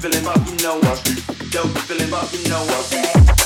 corazón, de mi corazón, de mi corazón, de mi corazón,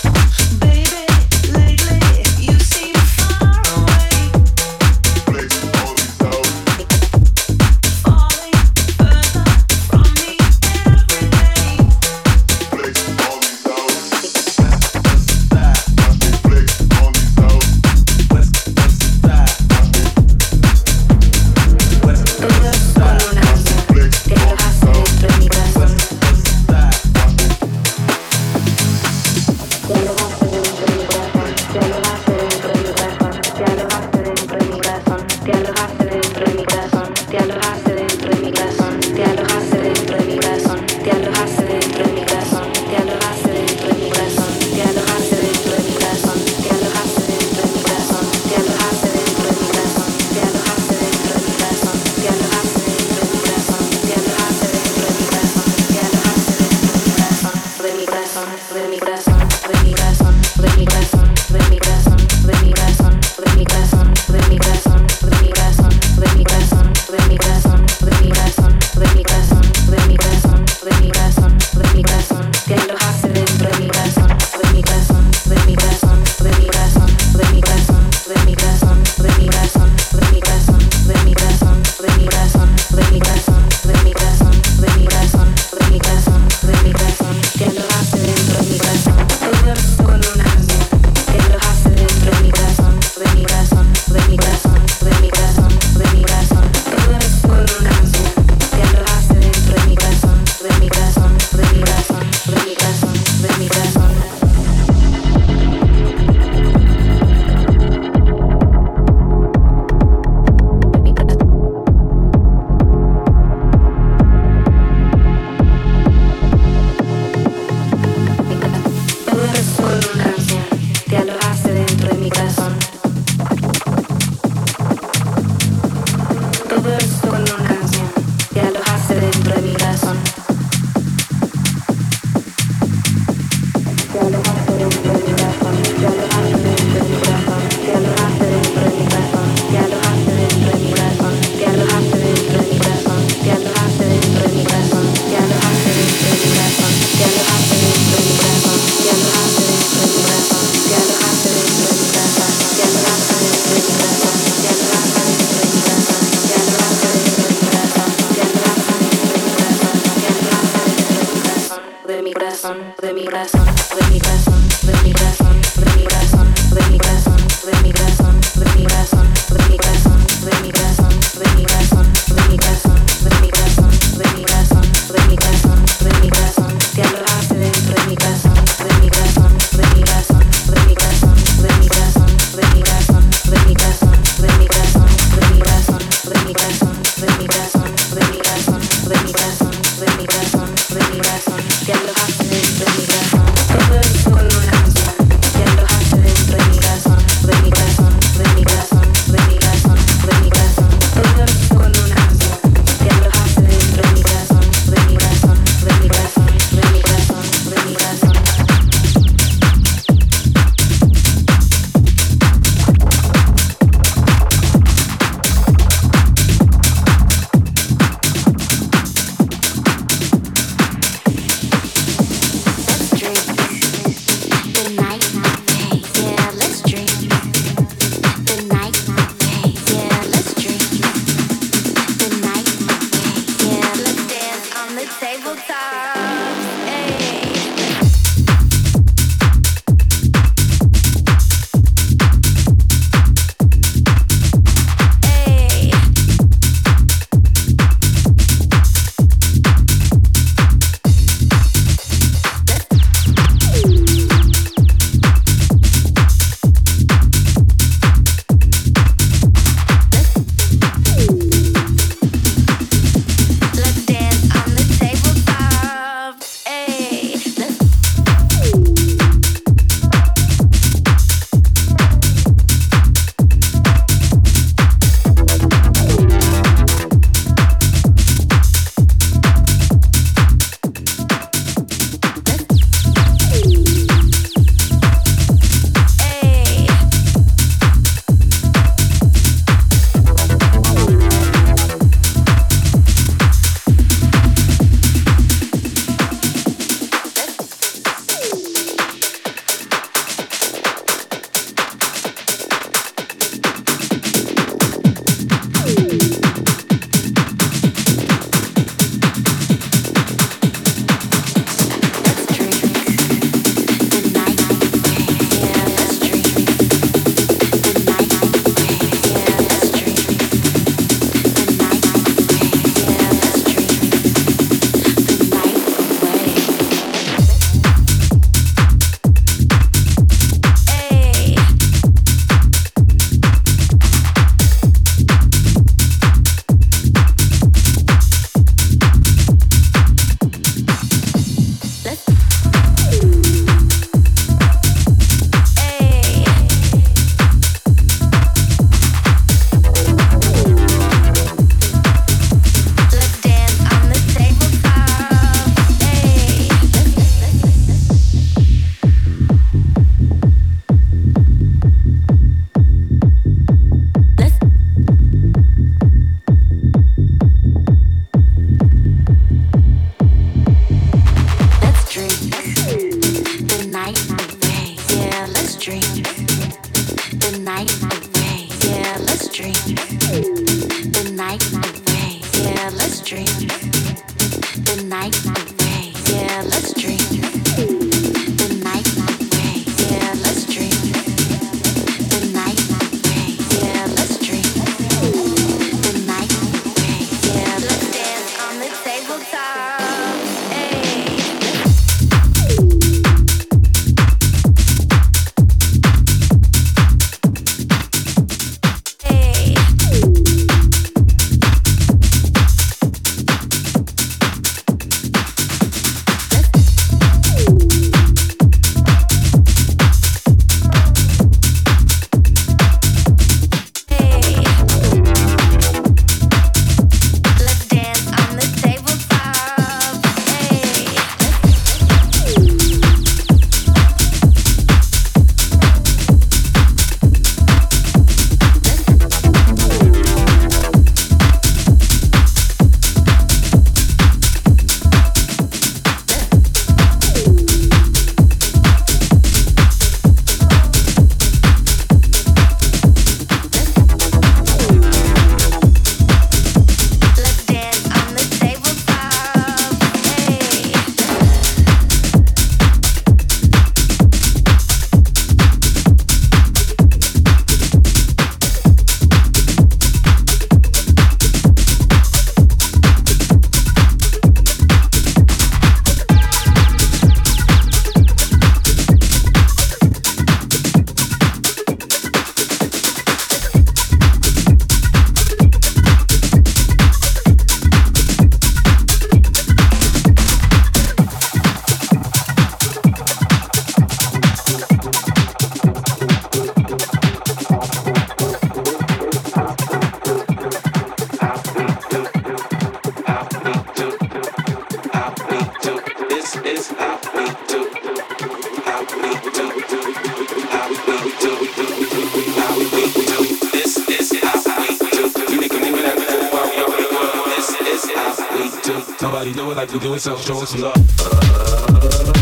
Nobody do what like you do it, so show us some love.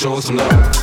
show some love.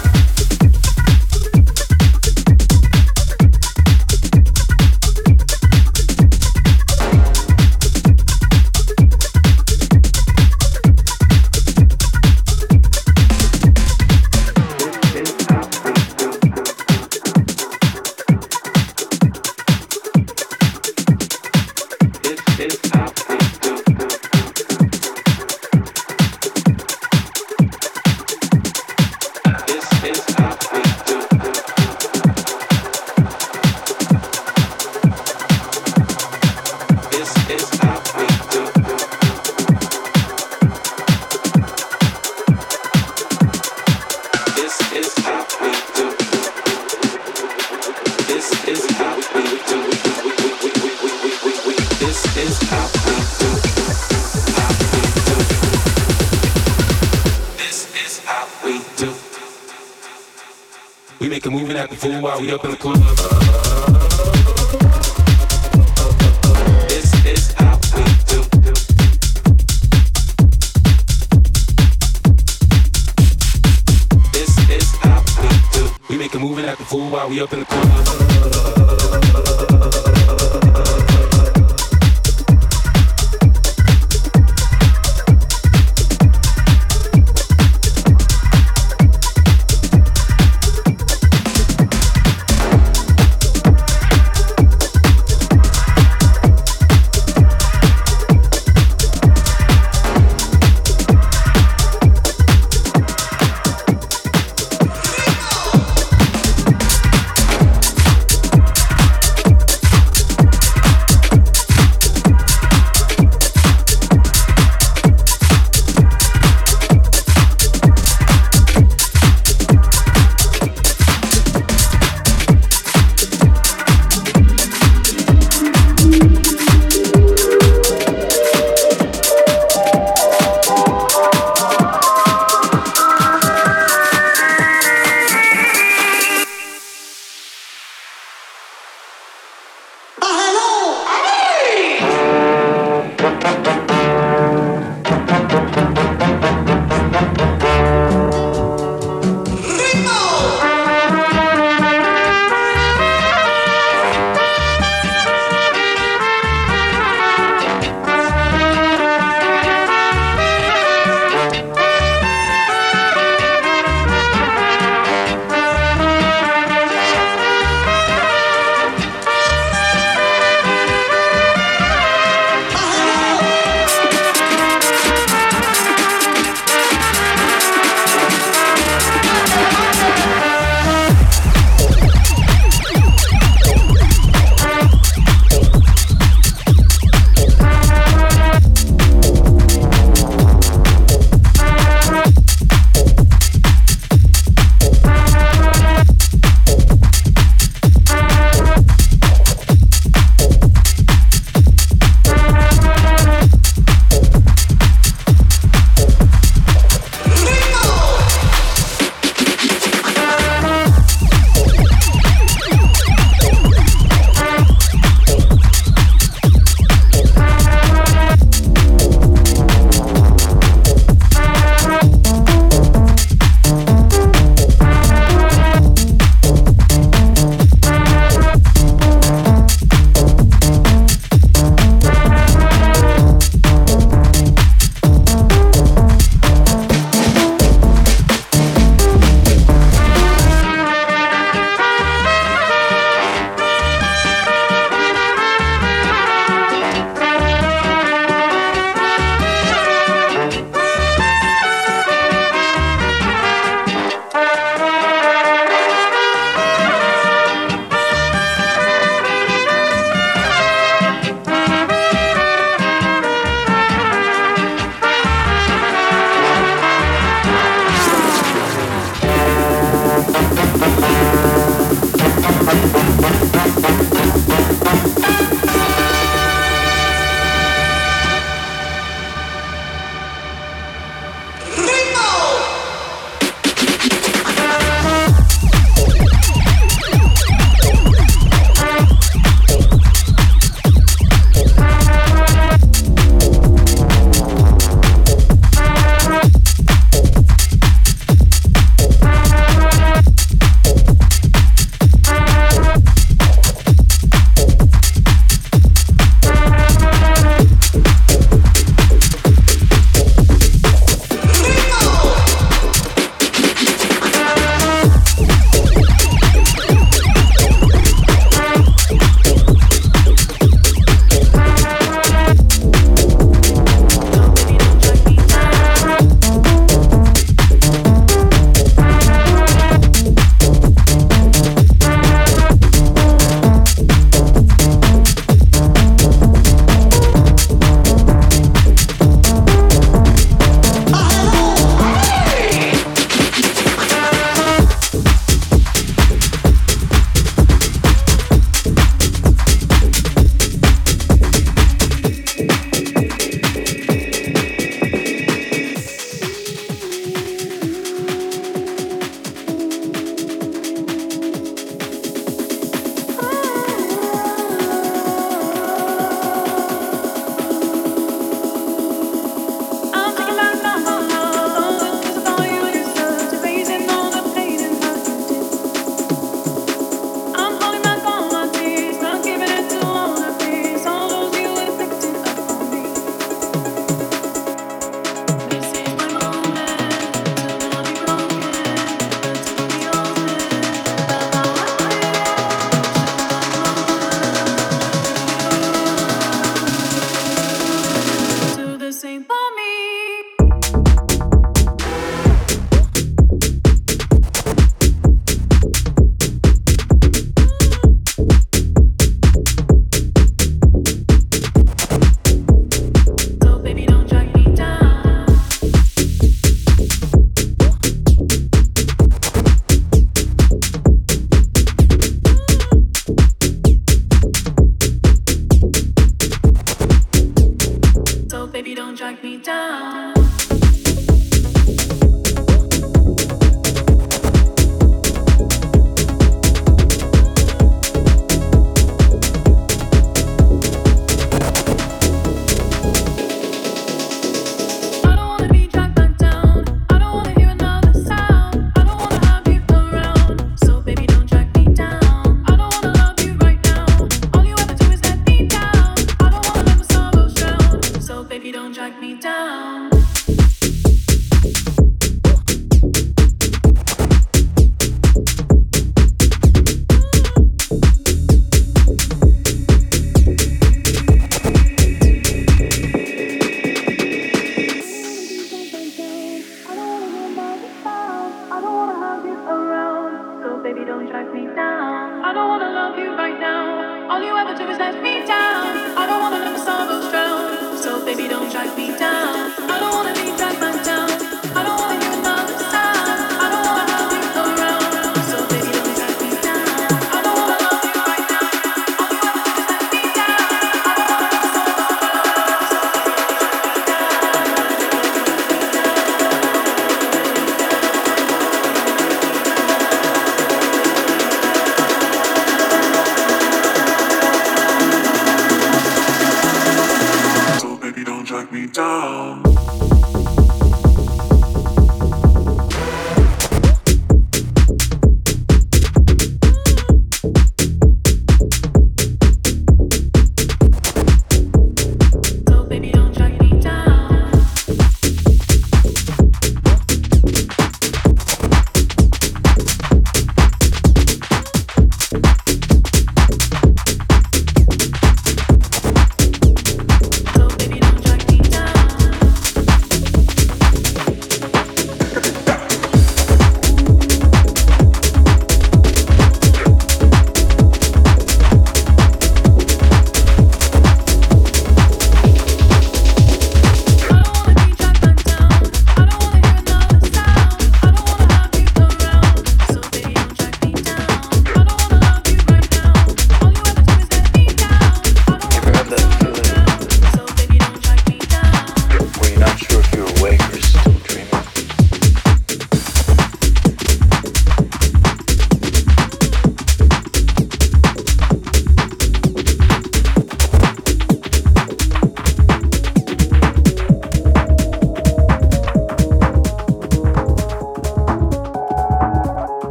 be down. I don't wanna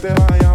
que te.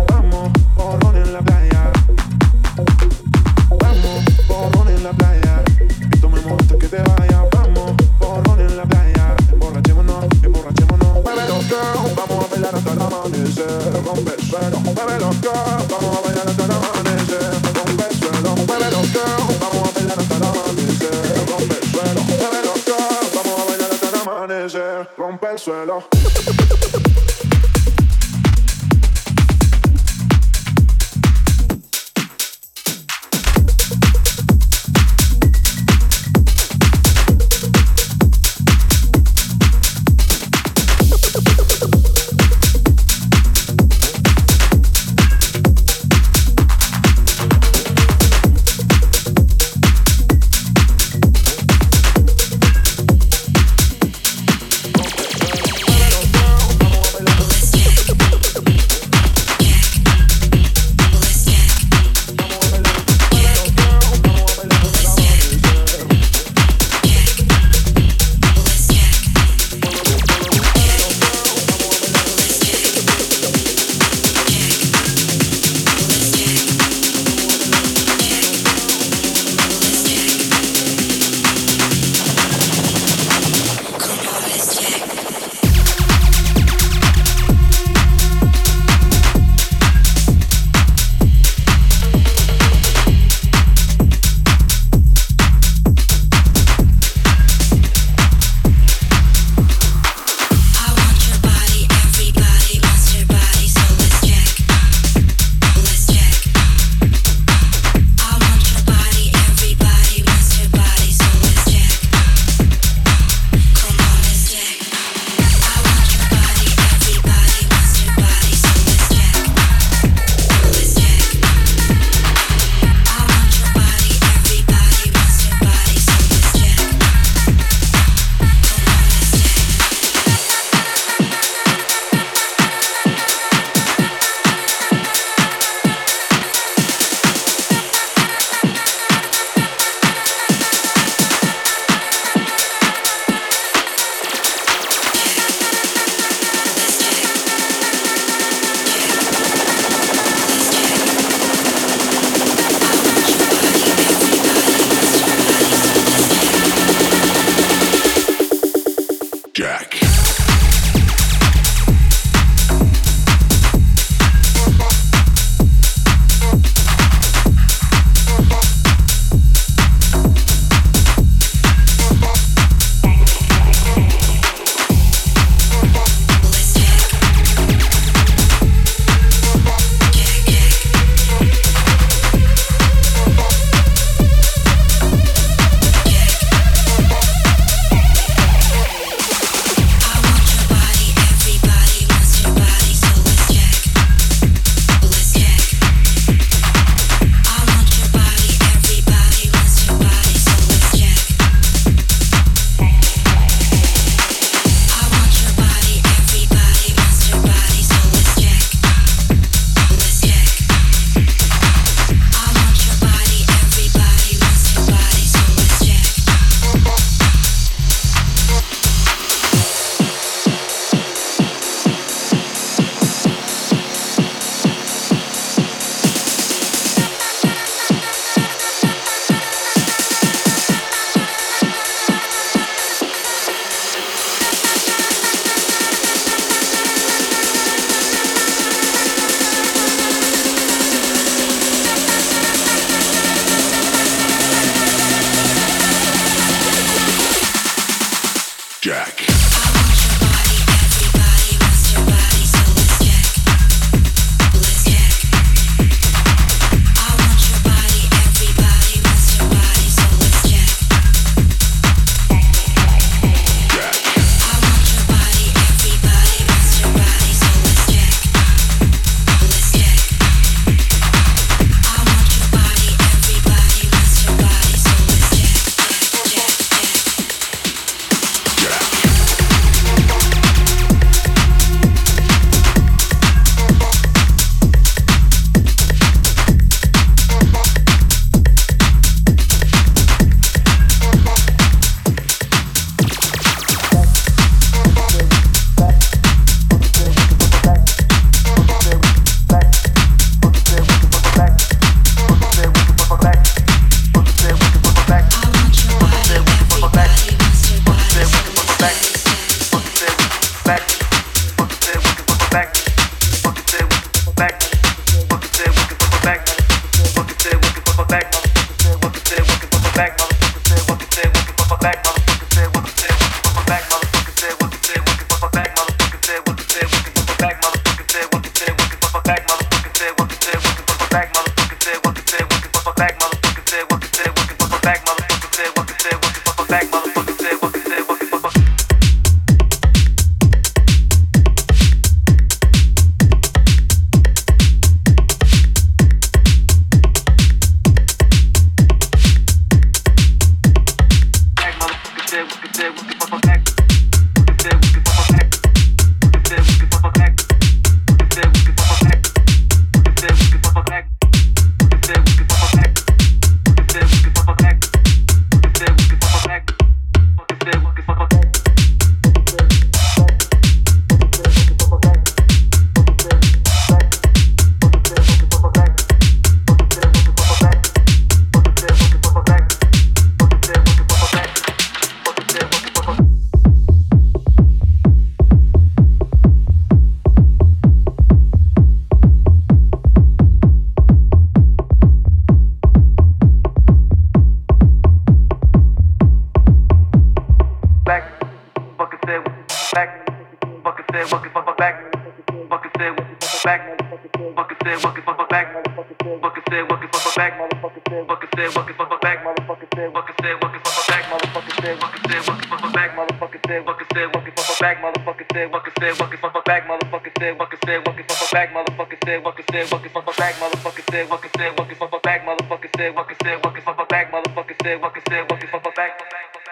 said, what can fuck fuck back, motherfucker said, what can said, what can fuck fuck back, motherfucker said, what can said, what can fuck fuck back, motherfucker said, what can said, what can fuck fuck back, motherfucker said, what can said, what can fuck fuck back, motherfucker said, what can said, what can fuck fuck back.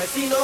vecinos